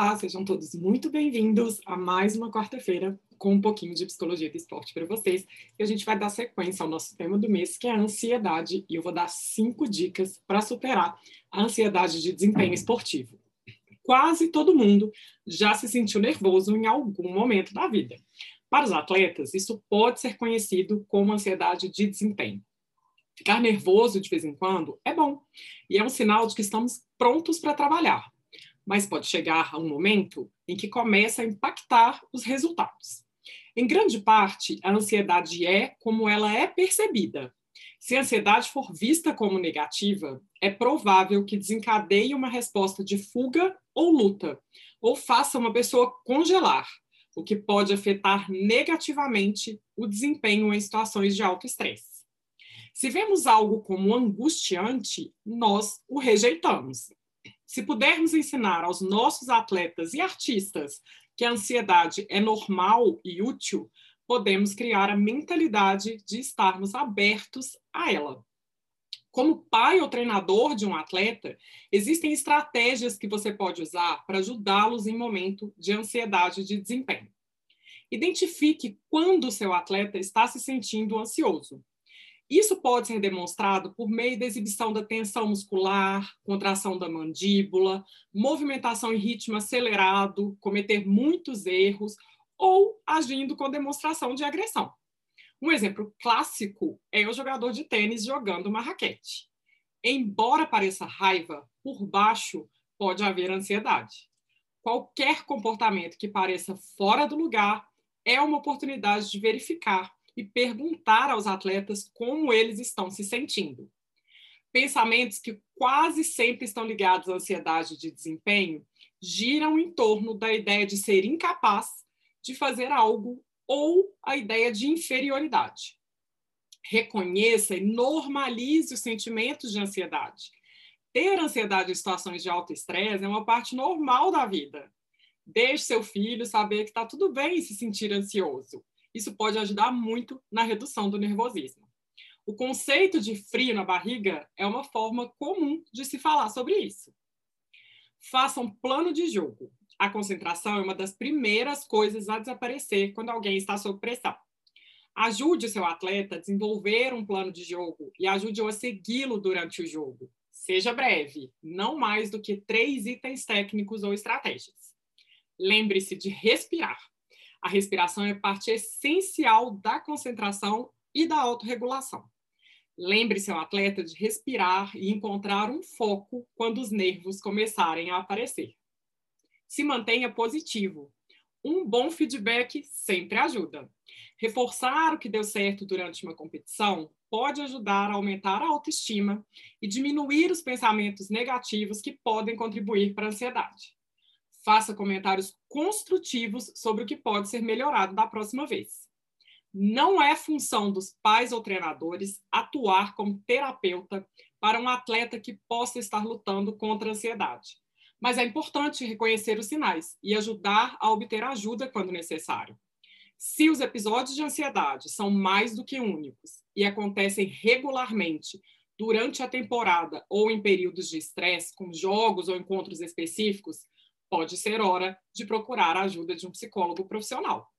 Olá, sejam todos muito bem-vindos a mais uma quarta-feira com um pouquinho de psicologia do esporte para vocês. E a gente vai dar sequência ao nosso tema do mês, que é a ansiedade, e eu vou dar cinco dicas para superar a ansiedade de desempenho esportivo. Quase todo mundo já se sentiu nervoso em algum momento da vida. Para os atletas, isso pode ser conhecido como ansiedade de desempenho. Ficar nervoso de vez em quando é bom e é um sinal de que estamos prontos para trabalhar mas pode chegar a um momento em que começa a impactar os resultados. Em grande parte, a ansiedade é como ela é percebida. Se a ansiedade for vista como negativa, é provável que desencadeie uma resposta de fuga ou luta, ou faça uma pessoa congelar, o que pode afetar negativamente o desempenho em situações de alto estresse. Se vemos algo como angustiante, nós o rejeitamos se pudermos ensinar aos nossos atletas e artistas que a ansiedade é normal e útil, podemos criar a mentalidade de estarmos abertos a ela. Como pai ou treinador de um atleta, existem estratégias que você pode usar para ajudá-los em momento de ansiedade de desempenho. Identifique quando o seu atleta está se sentindo ansioso. Isso pode ser demonstrado por meio da exibição da tensão muscular, contração da mandíbula, movimentação em ritmo acelerado, cometer muitos erros ou agindo com demonstração de agressão. Um exemplo clássico é o jogador de tênis jogando uma raquete. Embora pareça raiva, por baixo pode haver ansiedade. Qualquer comportamento que pareça fora do lugar é uma oportunidade de verificar e perguntar aos atletas como eles estão se sentindo. Pensamentos que quase sempre estão ligados à ansiedade de desempenho giram em torno da ideia de ser incapaz de fazer algo ou a ideia de inferioridade. Reconheça e normalize os sentimentos de ansiedade. Ter ansiedade em situações de alto estresse é uma parte normal da vida. Deixe seu filho saber que está tudo bem se sentir ansioso isso pode ajudar muito na redução do nervosismo. O conceito de frio na barriga é uma forma comum de se falar sobre isso. Faça um plano de jogo. A concentração é uma das primeiras coisas a desaparecer quando alguém está sob pressão. Ajude o seu atleta a desenvolver um plano de jogo e ajude-o a segui-lo durante o jogo. Seja breve, não mais do que três itens técnicos ou estratégias. Lembre-se de respirar. A respiração é parte essencial da concentração e da autorregulação. Lembre seu atleta de respirar e encontrar um foco quando os nervos começarem a aparecer. Se mantenha positivo. Um bom feedback sempre ajuda. Reforçar o que deu certo durante uma competição pode ajudar a aumentar a autoestima e diminuir os pensamentos negativos que podem contribuir para a ansiedade faça comentários construtivos sobre o que pode ser melhorado da próxima vez. Não é função dos pais ou treinadores atuar como terapeuta para um atleta que possa estar lutando contra a ansiedade. Mas é importante reconhecer os sinais e ajudar a obter ajuda quando necessário. Se os episódios de ansiedade são mais do que únicos e acontecem regularmente durante a temporada ou em períodos de estresse, com jogos ou encontros específicos, pode ser hora de procurar a ajuda de um psicólogo profissional.